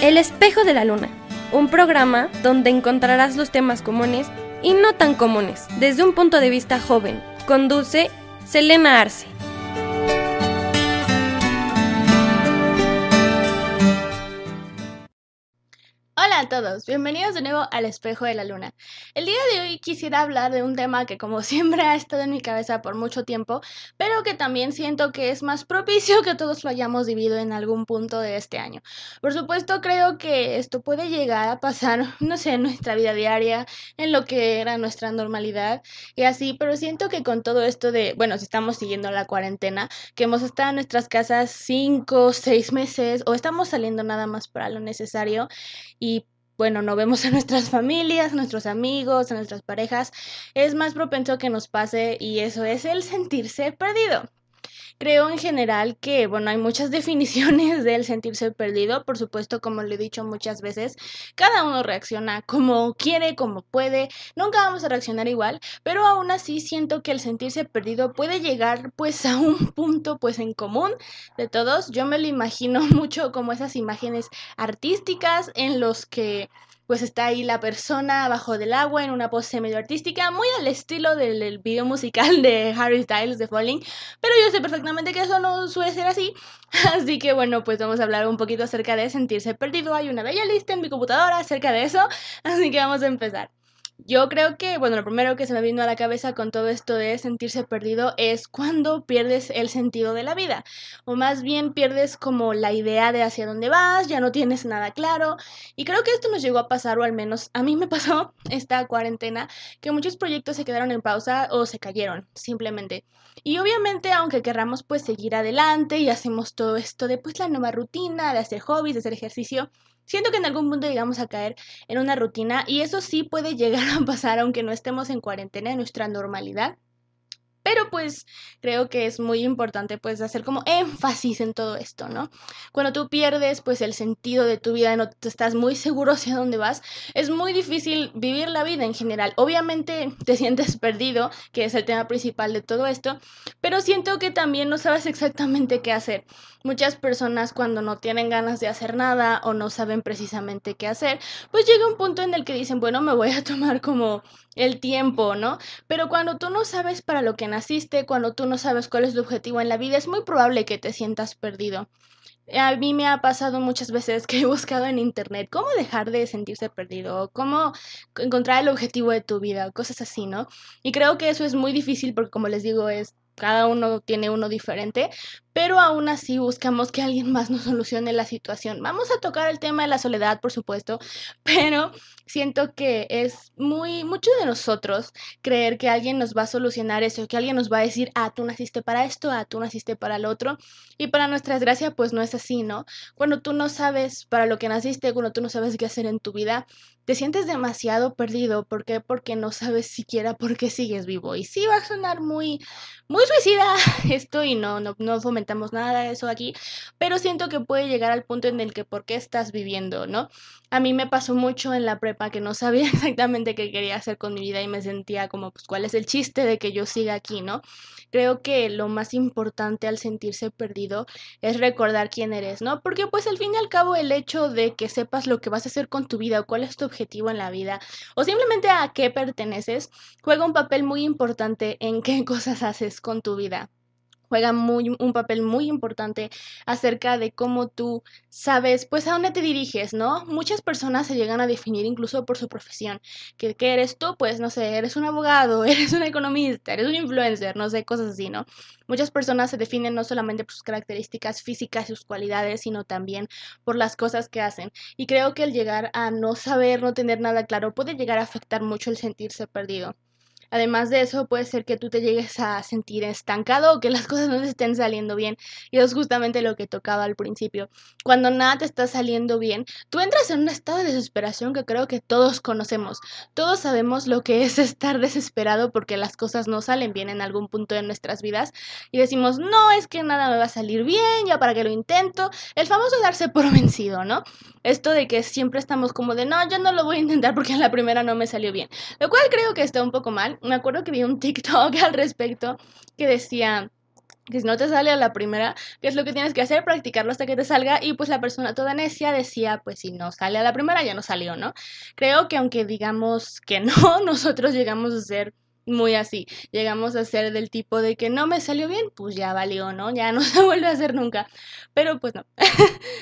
El espejo de la luna, un programa donde encontrarás los temas comunes y no tan comunes desde un punto de vista joven. Conduce Selena Arce. A todos, bienvenidos de nuevo al espejo de la luna. El día de hoy quisiera hablar de un tema que como siempre ha estado en mi cabeza por mucho tiempo, pero que también siento que es más propicio que todos lo hayamos vivido en algún punto de este año. Por supuesto creo que esto puede llegar a pasar, no sé, en nuestra vida diaria, en lo que era nuestra normalidad y así, pero siento que con todo esto de, bueno, si estamos siguiendo la cuarentena, que hemos estado en nuestras casas cinco, seis meses o estamos saliendo nada más para lo necesario y bueno, no vemos a nuestras familias, a nuestros amigos, a nuestras parejas, es más propenso que nos pase y eso es el sentirse perdido. Creo en general que, bueno, hay muchas definiciones del sentirse perdido, por supuesto, como lo he dicho muchas veces, cada uno reacciona como quiere, como puede, nunca vamos a reaccionar igual, pero aún así siento que el sentirse perdido puede llegar pues a un punto pues en común de todos. Yo me lo imagino mucho como esas imágenes artísticas en los que pues está ahí la persona bajo del agua en una pose medio artística, muy al estilo del, video musical de Harry Styles de Falling, pero yo sé perfectamente que eso no suele ser así, así que bueno, pues vamos a hablar un poquito acerca de sentirse perdido, hay una bella lista en mi computadora acerca de eso, así que vamos a empezar. Yo creo que, bueno, lo primero que se me vino a la cabeza con todo esto de sentirse perdido es cuando pierdes el sentido de la vida, o más bien pierdes como la idea de hacia dónde vas, ya no tienes nada claro, y creo que esto nos llegó a pasar, o al menos a mí me pasó esta cuarentena, que muchos proyectos se quedaron en pausa o se cayeron, simplemente. Y obviamente, aunque querramos pues seguir adelante y hacemos todo esto de pues la nueva rutina, de hacer hobbies, de hacer ejercicio, Siento que en algún punto llegamos a caer en una rutina y eso sí puede llegar a pasar aunque no estemos en cuarentena en nuestra normalidad. Pero pues creo que es muy importante pues hacer como énfasis en todo esto, ¿no? Cuando tú pierdes pues el sentido de tu vida no te estás muy seguro hacia dónde vas, es muy difícil vivir la vida en general. Obviamente te sientes perdido, que es el tema principal de todo esto, pero siento que también no sabes exactamente qué hacer. Muchas personas cuando no tienen ganas de hacer nada o no saben precisamente qué hacer, pues llega un punto en el que dicen, bueno, me voy a tomar como el tiempo, ¿no? Pero cuando tú no sabes para lo que naciste, cuando tú no sabes cuál es tu objetivo en la vida, es muy probable que te sientas perdido. A mí me ha pasado muchas veces que he buscado en internet cómo dejar de sentirse perdido, cómo encontrar el objetivo de tu vida, cosas así, ¿no? Y creo que eso es muy difícil porque como les digo, es cada uno tiene uno diferente, pero aún así buscamos que alguien más nos solucione la situación. Vamos a tocar el tema de la soledad, por supuesto, pero siento que es muy mucho de nosotros creer que alguien nos va a solucionar eso, que alguien nos va a decir, ah, tú naciste para esto, ah, tú naciste para el otro, y para nuestra desgracia, pues no es así, ¿no? Cuando tú no sabes para lo que naciste, cuando tú no sabes qué hacer en tu vida, te sientes demasiado perdido. ¿Por qué? Porque no sabes siquiera por qué sigues vivo. Y sí va a sonar muy, muy suicida esto y no, no, no fomentamos nada de eso aquí, pero siento que puede llegar al punto en el que por qué estás viviendo, ¿no? A mí me pasó mucho en la prepa que no sabía exactamente qué quería hacer con mi vida y me sentía como, pues, ¿cuál es el chiste de que yo siga aquí, ¿no? Creo que lo más importante al sentirse perdido es recordar quién eres, ¿no? Porque pues al fin y al cabo el hecho de que sepas lo que vas a hacer con tu vida o cuál es tu objetivo en la vida o simplemente a qué perteneces juega un papel muy importante en qué cosas haces con tu vida juega muy, un papel muy importante acerca de cómo tú sabes, pues a dónde te diriges, ¿no? Muchas personas se llegan a definir incluso por su profesión. ¿Qué, qué eres tú? Pues no sé, eres un abogado, eres un economista, eres un influencer, no sé, cosas así, ¿no? Muchas personas se definen no solamente por sus características físicas y sus cualidades, sino también por las cosas que hacen. Y creo que el llegar a no saber, no tener nada claro, puede llegar a afectar mucho el sentirse perdido. Además de eso, puede ser que tú te llegues a sentir estancado o que las cosas no te estén saliendo bien. Y eso es justamente lo que tocaba al principio. Cuando nada te está saliendo bien, tú entras en un estado de desesperación que creo que todos conocemos. Todos sabemos lo que es estar desesperado porque las cosas no salen bien en algún punto de nuestras vidas. Y decimos, no, es que nada me va a salir bien, ya para que lo intento. El famoso darse por vencido, ¿no? Esto de que siempre estamos como de, no, yo no lo voy a intentar porque en la primera no me salió bien. Lo cual creo que está un poco mal me acuerdo que vi un TikTok al respecto que decía, que si no te sale a la primera, ¿qué es lo que tienes que hacer? Practicarlo hasta que te salga y pues la persona toda necia decía, pues si no sale a la primera, ya no salió, ¿no? Creo que aunque digamos que no, nosotros llegamos a ser muy así, llegamos a ser del tipo de que no me salió bien, pues ya valió, ¿no? Ya no se vuelve a hacer nunca, pero pues no,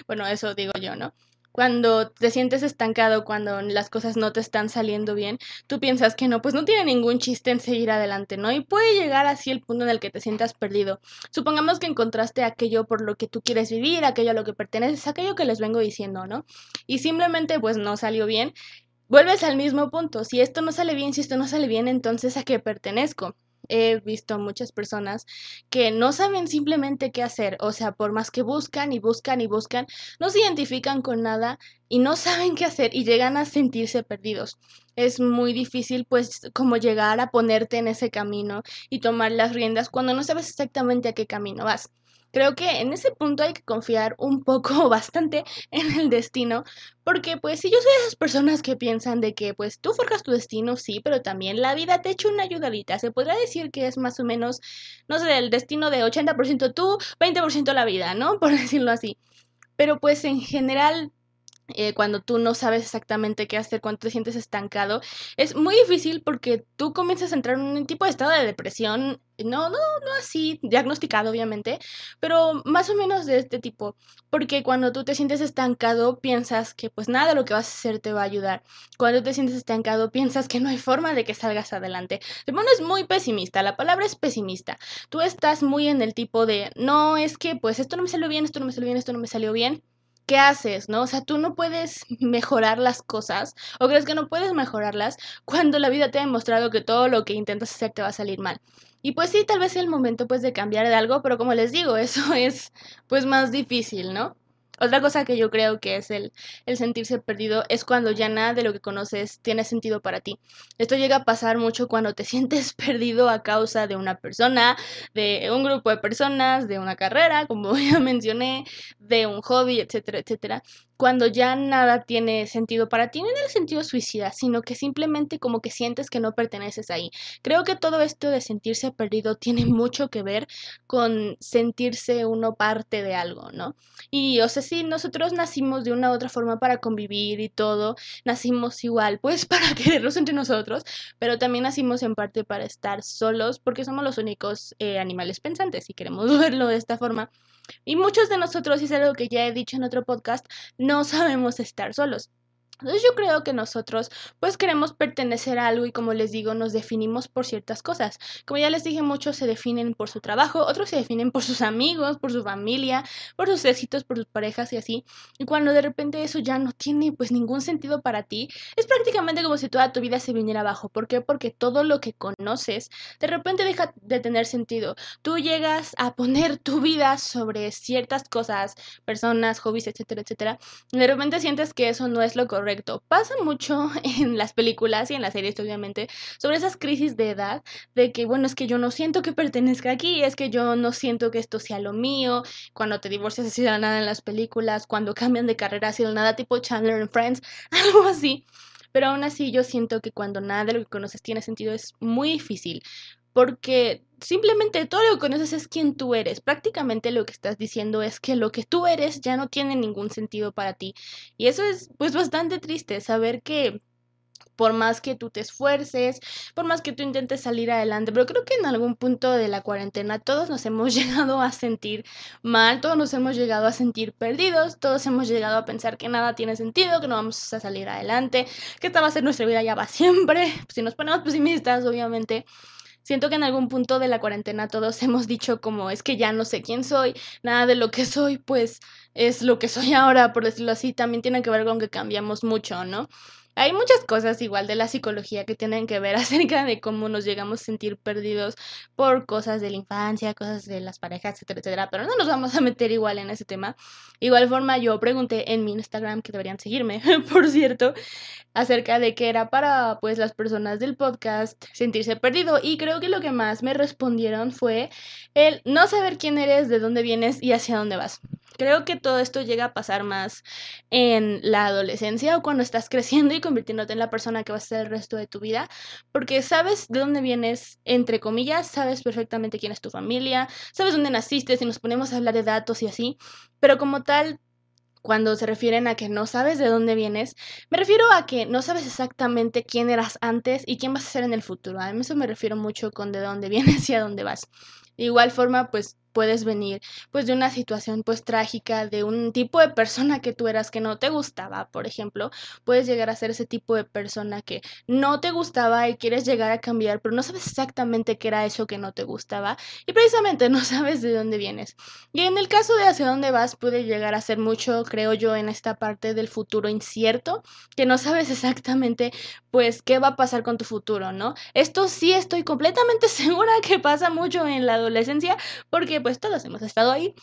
bueno, eso digo yo, ¿no? Cuando te sientes estancado, cuando las cosas no te están saliendo bien, tú piensas que no, pues no tiene ningún chiste en seguir adelante, ¿no? Y puede llegar así el punto en el que te sientas perdido. Supongamos que encontraste aquello por lo que tú quieres vivir, aquello a lo que perteneces, aquello que les vengo diciendo, ¿no? Y simplemente pues no salió bien. Vuelves al mismo punto, si esto no sale bien, si esto no sale bien, entonces a qué pertenezco he visto muchas personas que no saben simplemente qué hacer, o sea, por más que buscan y buscan y buscan, no se identifican con nada y no saben qué hacer y llegan a sentirse perdidos. Es muy difícil pues como llegar a ponerte en ese camino y tomar las riendas cuando no sabes exactamente a qué camino vas. Creo que en ese punto hay que confiar un poco, bastante en el destino, porque pues si yo soy de esas personas que piensan de que pues tú forjas tu destino, sí, pero también la vida te echa una ayudadita. Se podría decir que es más o menos, no sé, el destino de 80% tú, 20% la vida, ¿no? Por decirlo así. Pero pues en general eh, cuando tú no sabes exactamente qué hacer, cuando te sientes estancado, es muy difícil porque tú comienzas a entrar en un tipo de estado de depresión, no, no, no así diagnosticado obviamente, pero más o menos de este tipo, porque cuando tú te sientes estancado piensas que pues nada lo que vas a hacer te va a ayudar, cuando te sientes estancado piensas que no hay forma de que salgas adelante, te pones muy pesimista, la palabra es pesimista, tú estás muy en el tipo de, no, es que pues esto no me salió bien, esto no me salió bien, esto no me salió bien, ¿qué haces? ¿No? O sea, tú no puedes mejorar las cosas o crees que no puedes mejorarlas cuando la vida te ha demostrado que todo lo que intentas hacer te va a salir mal. Y pues sí, tal vez sea el momento pues de cambiar de algo, pero como les digo, eso es pues más difícil, ¿no? Otra cosa que yo creo que es el, el, sentirse perdido es cuando ya nada de lo que conoces tiene sentido para ti. Esto llega a pasar mucho cuando te sientes perdido a causa de una persona, de un grupo de personas, de una carrera, como ya mencioné, de un hobby, etcétera, etcétera cuando ya nada tiene sentido para ti, no en el sentido suicida, sino que simplemente como que sientes que no perteneces ahí. Creo que todo esto de sentirse perdido tiene mucho que ver con sentirse uno parte de algo, ¿no? Y o sea, sí, nosotros nacimos de una u otra forma para convivir y todo, nacimos igual, pues para querernos entre nosotros, pero también nacimos en parte para estar solos porque somos los únicos eh, animales pensantes, si queremos verlo de esta forma. Y muchos de nosotros, y algo que ya he dicho en otro podcast, no sabemos estar solos. Entonces yo creo que nosotros pues queremos pertenecer a algo y como les digo nos definimos por ciertas cosas. Como ya les dije, muchos se definen por su trabajo, otros se definen por sus amigos, por su familia, por sus éxitos, por sus parejas y así. Y cuando de repente eso ya no tiene pues ningún sentido para ti, es prácticamente como si toda tu vida se viniera abajo. ¿Por qué? Porque todo lo que conoces de repente deja de tener sentido. Tú llegas a poner tu vida sobre ciertas cosas, personas, hobbies, etcétera, etcétera. Y de repente sientes que eso no es lo correcto correcto. Pasa mucho en las películas y en las series, obviamente, sobre esas crisis de edad, de que, bueno, es que yo no siento que pertenezca aquí, es que yo no siento que esto sea lo mío, cuando te divorcias así de nada en las películas, cuando cambian de carrera así de nada, tipo Chandler and Friends, algo así. Pero aún así yo siento que cuando nada de lo que conoces tiene sentido es muy difícil porque simplemente todo lo que conoces es quien tú eres. Prácticamente lo que estás diciendo es que lo que tú eres ya no tiene ningún sentido para ti. Y eso es pues bastante triste, saber que por más que tú te esfuerces, por más que tú intentes salir adelante, pero creo que en algún punto de la cuarentena todos nos hemos llegado a sentir mal, todos nos hemos llegado a sentir perdidos, todos hemos llegado a pensar que nada tiene sentido, que no vamos a salir adelante, que esta va a ser nuestra vida ya va siempre, si nos ponemos pesimistas, obviamente siento que en algún punto de la cuarentena todos hemos dicho como es que ya no sé quién soy, nada de lo que soy pues es lo que soy ahora, por decirlo así, también tiene que ver con que cambiamos mucho, ¿no? Hay muchas cosas igual de la psicología que tienen que ver acerca de cómo nos llegamos a sentir perdidos por cosas de la infancia, cosas de las parejas, etcétera, etcétera, pero no nos vamos a meter igual en ese tema. Igual forma yo pregunté en mi Instagram, que deberían seguirme, por cierto, acerca de qué era para pues las personas del podcast sentirse perdido y creo que lo que más me respondieron fue el no saber quién eres, de dónde vienes y hacia dónde vas. Creo que todo esto llega a pasar más en la adolescencia o cuando estás creciendo y convirtiéndote en la persona que vas a ser el resto de tu vida, porque sabes de dónde vienes, entre comillas, sabes perfectamente quién es tu familia, sabes dónde naciste, si nos ponemos a hablar de datos y así, pero como tal, cuando se refieren a que no sabes de dónde vienes, me refiero a que no sabes exactamente quién eras antes y quién vas a ser en el futuro. A eso me refiero mucho con de dónde vienes y a dónde vas. De igual forma, pues puedes venir pues de una situación pues trágica, de un tipo de persona que tú eras que no te gustaba, por ejemplo, puedes llegar a ser ese tipo de persona que no te gustaba y quieres llegar a cambiar, pero no sabes exactamente qué era eso que no te gustaba y precisamente no sabes de dónde vienes. Y en el caso de hacia dónde vas puede llegar a ser mucho, creo yo, en esta parte del futuro incierto, que no sabes exactamente pues qué va a pasar con tu futuro, ¿no? Esto sí estoy completamente segura que pasa mucho en la adolescencia porque pues todos hemos estado ahí.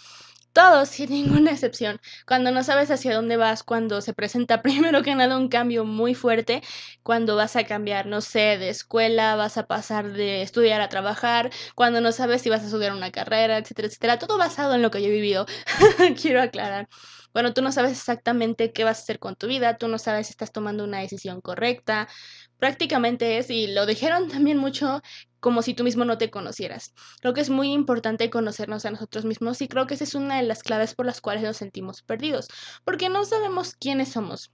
Todos, sin ninguna excepción. Cuando no sabes hacia dónde vas, cuando se presenta primero que nada un cambio muy fuerte, cuando vas a cambiar, no sé, de escuela, vas a pasar de estudiar a trabajar, cuando no sabes si vas a estudiar una carrera, etcétera, etcétera. Todo basado en lo que yo he vivido. Quiero aclarar. Bueno, tú no sabes exactamente qué vas a hacer con tu vida, tú no sabes si estás tomando una decisión correcta. Prácticamente es, y lo dijeron también mucho, como si tú mismo no te conocieras. Creo que es muy importante conocernos a nosotros mismos y creo que esa es una de las claves por las cuales nos sentimos perdidos, porque no sabemos quiénes somos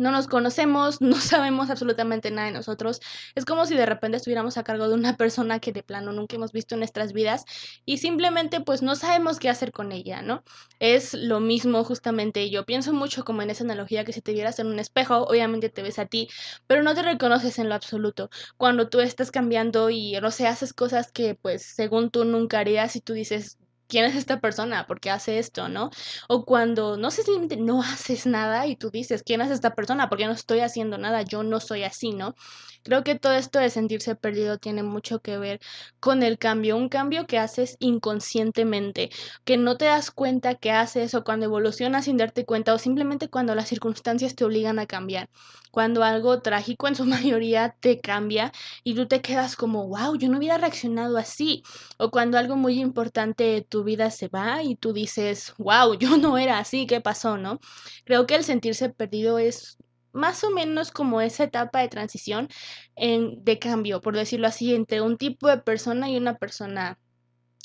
no nos conocemos, no sabemos absolutamente nada de nosotros. Es como si de repente estuviéramos a cargo de una persona que de plano nunca hemos visto en nuestras vidas y simplemente pues no sabemos qué hacer con ella, ¿no? Es lo mismo justamente, yo pienso mucho como en esa analogía que si te vieras en un espejo, obviamente te ves a ti, pero no te reconoces en lo absoluto. Cuando tú estás cambiando y no sé, haces cosas que pues según tú nunca harías y tú dices, ¿quién es esta persona? ¿Por qué hace esto? ¿No? O cuando no sé simplemente no haces nada y tú dices, ¿quién es esta persona? ¿Por qué no estoy haciendo nada? Yo no soy así, ¿no? Creo que todo esto de sentirse perdido tiene mucho que ver con el cambio, un cambio que haces inconscientemente, que no te das cuenta que haces o cuando evolucionas sin darte cuenta o simplemente cuando las circunstancias te obligan a cambiar, cuando algo trágico en su mayoría te cambia y tú te quedas como, wow, yo no hubiera reaccionado así, o cuando algo muy importante de vida se va y tú dices, wow, yo no era así, ¿qué pasó, no? Creo que el sentirse perdido es más o menos como esa etapa de transición en, de cambio, por decirlo así, entre un tipo de persona y una persona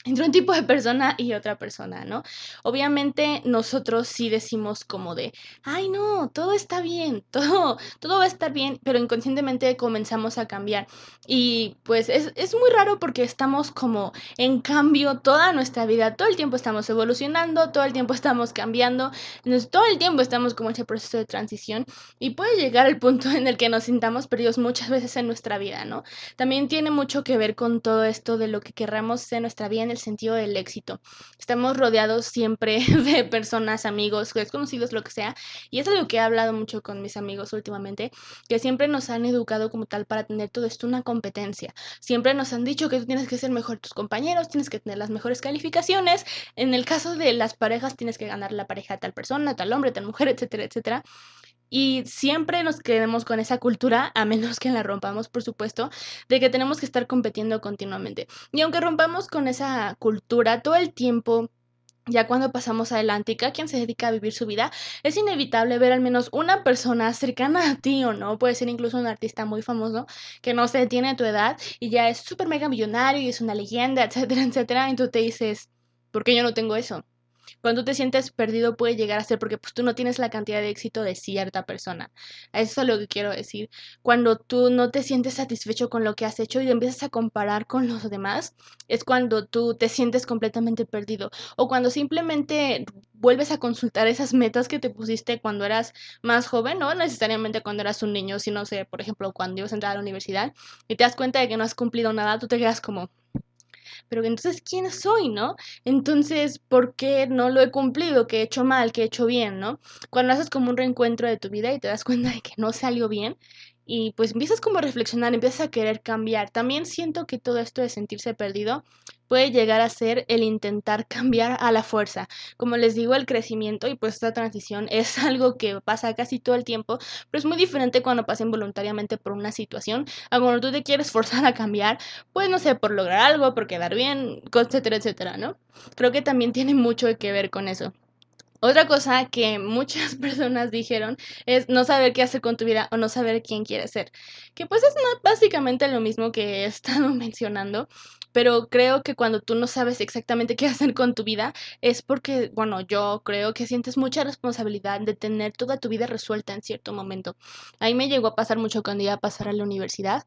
entre un tipo de persona y otra persona, ¿no? Obviamente nosotros sí decimos como de, ay no, todo está bien, todo, todo va a estar bien, pero inconscientemente comenzamos a cambiar. Y pues es, es muy raro porque estamos como en cambio toda nuestra vida, todo el tiempo estamos evolucionando, todo el tiempo estamos cambiando, todo el tiempo estamos como en ese proceso de transición y puede llegar al punto en el que nos sintamos perdidos muchas veces en nuestra vida, ¿no? También tiene mucho que ver con todo esto de lo que querramos en nuestra vida en el sentido del éxito. Estamos rodeados siempre de personas, amigos, desconocidos, lo que sea. Y es algo que he hablado mucho con mis amigos últimamente, que siempre nos han educado como tal para tener todo esto una competencia. Siempre nos han dicho que tú tienes que ser mejor tus compañeros, tienes que tener las mejores calificaciones. En el caso de las parejas, tienes que ganar la pareja de tal persona, tal hombre, tal mujer, etcétera, etcétera. Y siempre nos quedemos con esa cultura, a menos que la rompamos, por supuesto, de que tenemos que estar compitiendo continuamente. Y aunque rompamos con esa cultura todo el tiempo, ya cuando pasamos adelante y cada quien se dedica a vivir su vida, es inevitable ver al menos una persona cercana a ti o no, puede ser incluso un artista muy famoso que no se tiene tu edad y ya es súper mega millonario y es una leyenda, etcétera, etcétera, y tú te dices, ¿por qué yo no tengo eso? Cuando te sientes perdido puede llegar a ser porque pues tú no tienes la cantidad de éxito de cierta persona. Eso es lo que quiero decir. Cuando tú no te sientes satisfecho con lo que has hecho y empiezas a comparar con los demás, es cuando tú te sientes completamente perdido. O cuando simplemente vuelves a consultar esas metas que te pusiste cuando eras más joven, no necesariamente cuando eras un niño, sino, sé, por ejemplo, cuando ibas a entrar a la universidad y te das cuenta de que no has cumplido nada, tú te quedas como, pero entonces, ¿quién soy, no? Entonces, ¿por qué no lo he cumplido? ¿Qué he hecho mal? ¿Qué he hecho bien, no? Cuando haces como un reencuentro de tu vida y te das cuenta de que no salió bien, y pues empiezas como a reflexionar, empiezas a querer cambiar. También siento que todo esto de sentirse perdido puede llegar a ser el intentar cambiar a la fuerza. Como les digo, el crecimiento y pues esta transición es algo que pasa casi todo el tiempo, pero es muy diferente cuando pasen voluntariamente por una situación a cuando tú te quieres forzar a cambiar, pues no sé, por lograr algo, por quedar bien, etcétera, etcétera, ¿no? Creo que también tiene mucho que ver con eso. Otra cosa que muchas personas dijeron es no saber qué hacer con tu vida o no saber quién quieres ser. Que pues es básicamente lo mismo que he estado mencionando, pero creo que cuando tú no sabes exactamente qué hacer con tu vida es porque, bueno, yo creo que sientes mucha responsabilidad de tener toda tu vida resuelta en cierto momento. A mí me llegó a pasar mucho cuando iba a pasar a la universidad,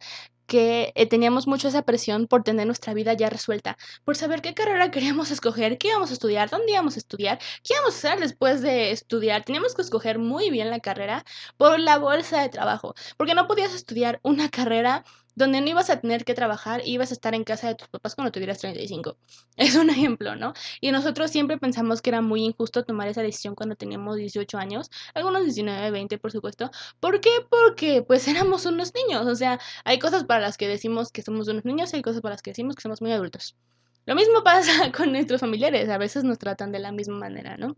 que eh, teníamos mucho esa presión por tener nuestra vida ya resuelta, por saber qué carrera queríamos escoger, qué íbamos a estudiar, dónde íbamos a estudiar, qué íbamos a hacer después de estudiar. Teníamos que escoger muy bien la carrera por la bolsa de trabajo, porque no podías estudiar una carrera donde no ibas a tener que trabajar ibas a estar en casa de tus papás cuando tuvieras 35. Es un ejemplo, ¿no? Y nosotros siempre pensamos que era muy injusto tomar esa decisión cuando teníamos 18 años, algunos 19, 20, por supuesto. ¿Por qué? Porque pues éramos unos niños, o sea, hay cosas para las que decimos que somos unos niños y hay cosas para las que decimos que somos muy adultos. Lo mismo pasa con nuestros familiares, a veces nos tratan de la misma manera, ¿no?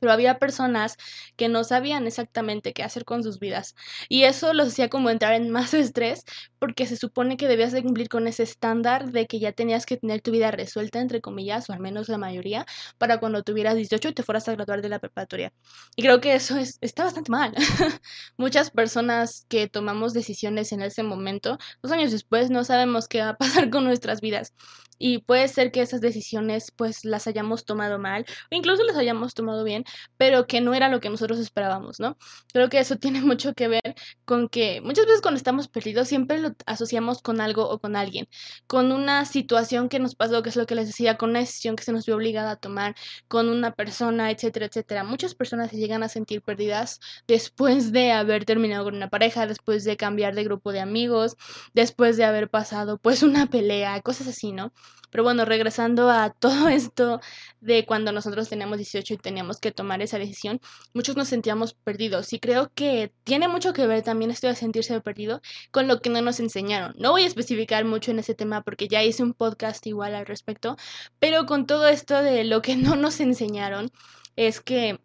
Pero había personas que no sabían exactamente qué hacer con sus vidas. Y eso los hacía como entrar en más estrés porque se supone que debías de cumplir con ese estándar de que ya tenías que tener tu vida resuelta entre comillas o al menos la mayoría para cuando tuvieras 18 y te fueras a graduar de la preparatoria. Y creo que eso es, está bastante mal. Muchas personas que tomamos decisiones en ese momento dos años después no sabemos qué va a pasar con nuestras vidas. Y puede ser que esas decisiones pues las hayamos tomado mal o incluso las hayamos tomado bien, pero que no era lo que nosotros esperábamos, ¿no? Creo que eso tiene mucho que ver con que muchas veces cuando estamos perdidos siempre lo asociamos con algo o con alguien, con una situación que nos pasó, que es lo que les decía, con una decisión que se nos vio obligada a tomar, con una persona, etcétera, etcétera. Muchas personas se llegan a sentir perdidas después de haber terminado con una pareja, después de cambiar de grupo de amigos, después de haber pasado pues una pelea, cosas así, ¿no? Pero bueno, regresando a todo esto de cuando nosotros teníamos 18 y teníamos que tomar esa decisión, muchos nos sentíamos perdidos y creo que tiene mucho que ver también esto de sentirse perdido con lo que no nos enseñaron. No voy a especificar mucho en ese tema porque ya hice un podcast igual al respecto, pero con todo esto de lo que no nos enseñaron es que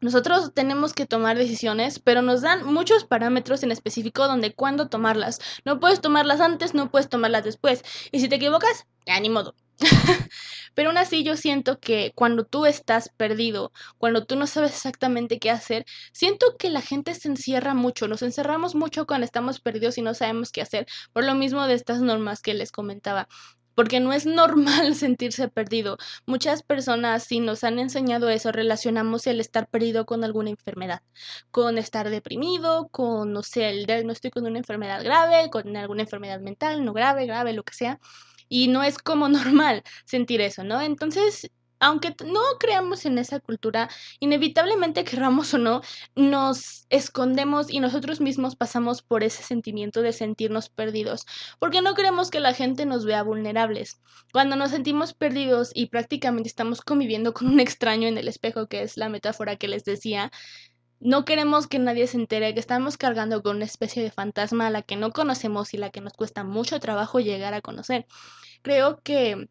nosotros tenemos que tomar decisiones, pero nos dan muchos parámetros en específico donde cuándo tomarlas. No puedes tomarlas antes, no puedes tomarlas después. Y si te equivocas, ya ni modo. pero aún así yo siento que cuando tú estás perdido, cuando tú no sabes exactamente qué hacer, siento que la gente se encierra mucho, nos encerramos mucho cuando estamos perdidos y no sabemos qué hacer, por lo mismo de estas normas que les comentaba porque no es normal sentirse perdido. Muchas personas, si nos han enseñado eso, relacionamos el estar perdido con alguna enfermedad, con estar deprimido, con, no sé, el diagnóstico de una enfermedad grave, con alguna enfermedad mental, no grave, grave, lo que sea. Y no es como normal sentir eso, ¿no? Entonces, aunque no creamos en esa cultura, inevitablemente querramos o no, nos escondemos y nosotros mismos pasamos por ese sentimiento de sentirnos perdidos, porque no queremos que la gente nos vea vulnerables. Cuando nos sentimos perdidos y prácticamente estamos conviviendo con un extraño en el espejo, que es la metáfora que les decía, no queremos que nadie se entere que estamos cargando con una especie de fantasma a la que no conocemos y la que nos cuesta mucho trabajo llegar a conocer. Creo que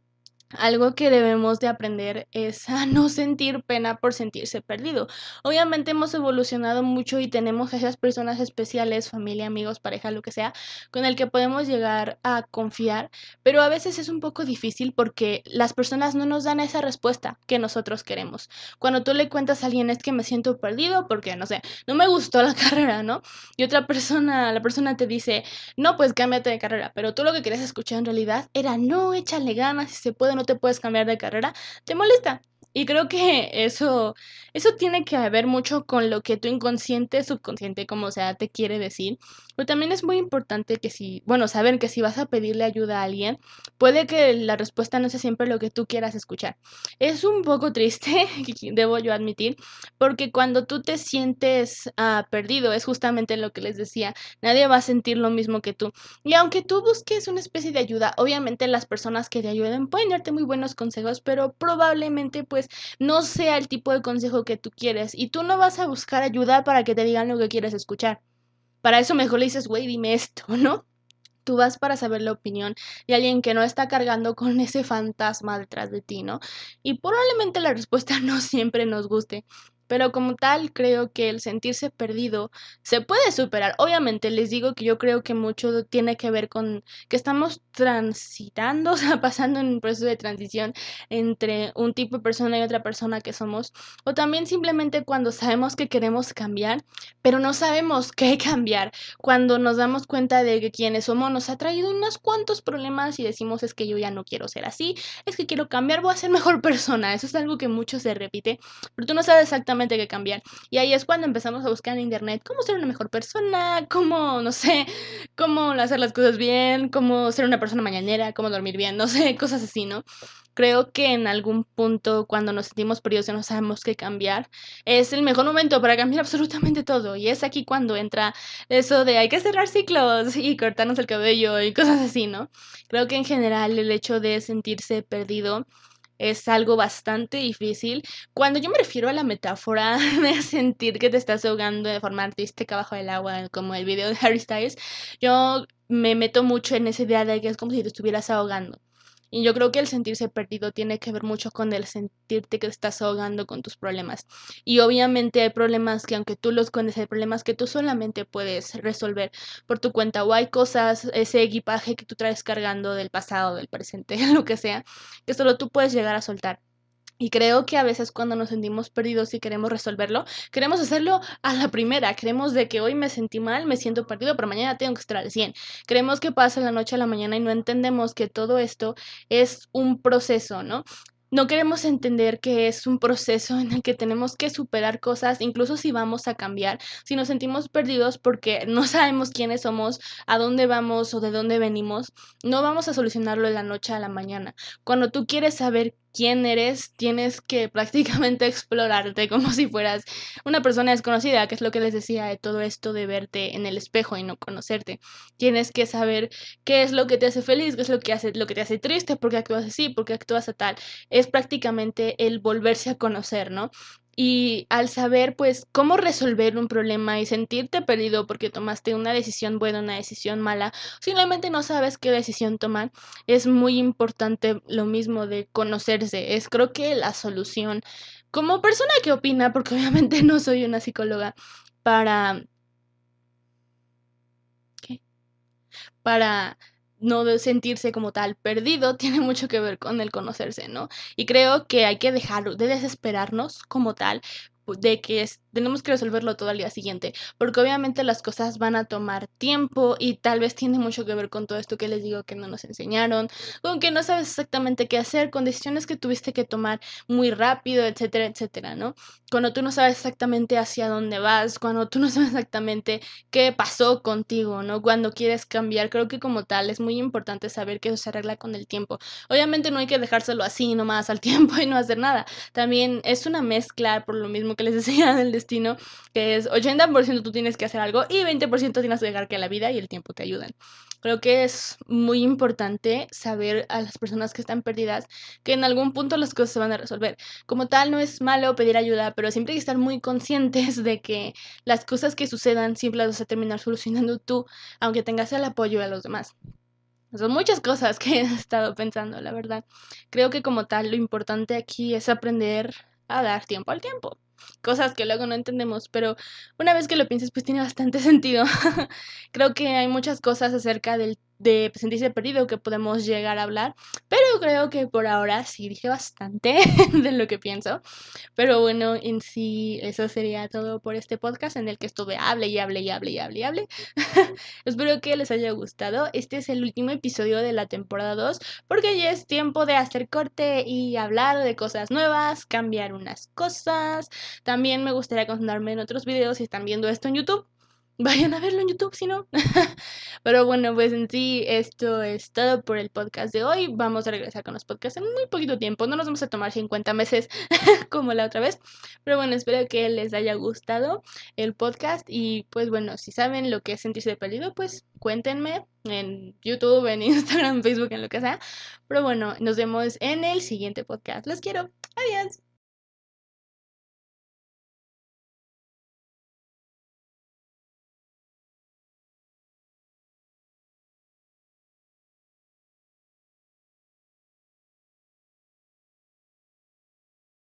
algo que debemos de aprender es a no sentir pena por sentirse perdido. Obviamente hemos evolucionado mucho y tenemos esas personas especiales, familia, amigos, pareja, lo que sea, con el que podemos llegar a confiar, pero a veces es un poco difícil porque las personas no nos dan esa respuesta que nosotros queremos. Cuando tú le cuentas a alguien es que me siento perdido porque, no sé, no me gustó la carrera, ¿no? Y otra persona, la persona te dice, no, pues cámbiate de carrera, pero tú lo que querías escuchar en realidad era, no, échale ganas, si se puede no te puedes cambiar de carrera, te molesta. Y creo que eso, eso tiene que ver mucho con lo que tu inconsciente, subconsciente, como sea, te quiere decir. Pero también es muy importante que si, bueno, saber que si vas a pedirle ayuda a alguien, puede que la respuesta no sea siempre lo que tú quieras escuchar. Es un poco triste, debo yo admitir, porque cuando tú te sientes ah, perdido, es justamente lo que les decía, nadie va a sentir lo mismo que tú. Y aunque tú busques una especie de ayuda, obviamente las personas que te ayuden pueden darte muy buenos consejos, pero probablemente pues no sea el tipo de consejo que tú quieres y tú no vas a buscar ayuda para que te digan lo que quieres escuchar. Para eso mejor le dices, güey, dime esto, ¿no? Tú vas para saber la opinión de alguien que no está cargando con ese fantasma detrás de ti, ¿no? Y probablemente la respuesta no siempre nos guste. Pero como tal, creo que el sentirse perdido se puede superar. Obviamente, les digo que yo creo que mucho tiene que ver con que estamos transitando, o sea, pasando en un proceso de transición entre un tipo de persona y otra persona que somos. O también simplemente cuando sabemos que queremos cambiar, pero no sabemos qué cambiar. Cuando nos damos cuenta de que quienes somos nos ha traído unos cuantos problemas y decimos es que yo ya no quiero ser así, es que quiero cambiar, voy a ser mejor persona. Eso es algo que mucho se repite, pero tú no sabes exactamente que cambiar. Y ahí es cuando empezamos a buscar en internet cómo ser una mejor persona, cómo, no sé, cómo hacer las cosas bien, cómo ser una persona mañanera, cómo dormir bien, no sé, cosas así, ¿no? Creo que en algún punto cuando nos sentimos perdidos y no sabemos qué cambiar, es el mejor momento para cambiar absolutamente todo. Y es aquí cuando entra eso de hay que cerrar ciclos y cortarnos el cabello y cosas así, ¿no? Creo que en general el hecho de sentirse perdido es algo bastante difícil. Cuando yo me refiero a la metáfora de sentir que te estás ahogando de forma artística bajo el agua, como el video de Harry Styles, yo me meto mucho en esa idea de que es como si te estuvieras ahogando. Y yo creo que el sentirse perdido tiene que ver mucho con el sentirte que estás ahogando con tus problemas. Y obviamente hay problemas que aunque tú los conoces, hay problemas que tú solamente puedes resolver por tu cuenta. O hay cosas, ese equipaje que tú traes cargando del pasado, del presente, lo que sea, que solo tú puedes llegar a soltar. Y creo que a veces cuando nos sentimos perdidos y queremos resolverlo, queremos hacerlo a la primera. Queremos de que hoy me sentí mal, me siento perdido, pero mañana tengo que estar al 100. Creemos que pasa la noche a la mañana y no entendemos que todo esto es un proceso, ¿no? no queremos entender que es un proceso en el que tenemos que superar cosas, incluso si vamos a cambiar, si nos sentimos perdidos porque no sabemos quiénes somos, a dónde vamos o de dónde venimos, no vamos a solucionarlo de la noche a la mañana. Cuando tú quieres saber quién eres, tienes que prácticamente explorarte como si fueras una persona desconocida, que es lo que les decía de todo esto de verte en el espejo y no conocerte. Tienes que saber qué es lo que te hace feliz, qué es lo que hace lo que te hace triste, por qué actúas así, por qué actúas a tal. Es prácticamente el volverse a conocer, ¿no? Y al saber pues cómo resolver un problema y sentirte perdido porque tomaste una decisión buena, una decisión mala, simplemente no sabes qué decisión tomar, es muy importante lo mismo de conocerse, es creo que la solución como persona que opina, porque obviamente no soy una psicóloga, para... ¿Qué? Para no sentirse como tal perdido tiene mucho que ver con el conocerse, ¿no? Y creo que hay que dejar de desesperarnos como tal, de que tenemos que resolverlo todo al día siguiente, porque obviamente las cosas van a tomar tiempo y tal vez tiene mucho que ver con todo esto que les digo que no nos enseñaron, con que no sabes exactamente qué hacer, con decisiones que tuviste que tomar muy rápido, etcétera, etcétera, ¿no? Cuando tú no sabes exactamente hacia dónde vas, cuando tú no sabes exactamente qué pasó contigo, ¿no? Cuando quieres cambiar, creo que como tal es muy importante saber que eso se arregla con el tiempo. Obviamente no hay que dejárselo así nomás al tiempo y no hacer nada. También es una mezcla por lo mismo que les decía del destino, que es 80% tú tienes que hacer algo y 20% tienes que dejar que la vida y el tiempo te ayuden. Creo que es muy importante saber a las personas que están perdidas que en algún punto las cosas se van a resolver. Como tal, no es malo pedir ayuda, pero siempre hay que estar muy conscientes de que las cosas que sucedan siempre las vas a terminar solucionando tú, aunque tengas el apoyo de los demás. Son muchas cosas que he estado pensando, la verdad. Creo que como tal, lo importante aquí es aprender a dar tiempo al tiempo cosas que luego no entendemos, pero una vez que lo piensas, pues tiene bastante sentido. Creo que hay muchas cosas acerca del de sentirse perdido que podemos llegar a hablar, pero creo que por ahora sí dije bastante de lo que pienso. Pero bueno, en sí eso sería todo por este podcast en el que estuve hable y hable y hable y hable y hable. Espero que les haya gustado. Este es el último episodio de la temporada 2 porque ya es tiempo de hacer corte y hablar de cosas nuevas, cambiar unas cosas. También me gustaría concentrarme en otros videos si están viendo esto en YouTube vayan a verlo en YouTube si no. Pero bueno, pues en sí esto es todo por el podcast de hoy. Vamos a regresar con los podcasts en muy poquito tiempo. No nos vamos a tomar 50 meses como la otra vez. Pero bueno, espero que les haya gustado el podcast. Y pues bueno, si saben lo que es sentirse perdido, pues cuéntenme en YouTube, en Instagram, Facebook, en lo que sea. Pero bueno, nos vemos en el siguiente podcast. Los quiero. Adiós.